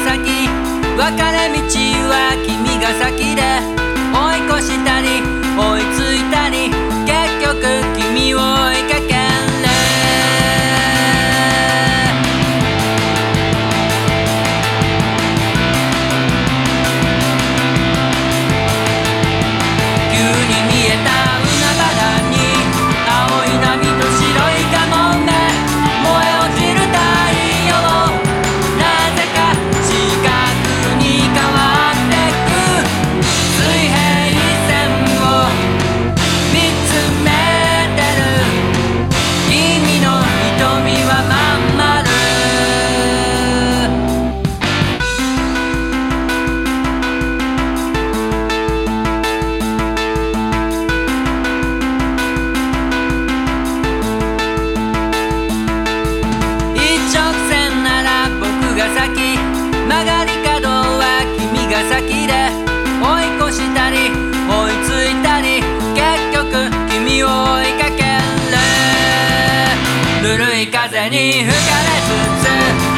先別れ道は風に吹かれつつ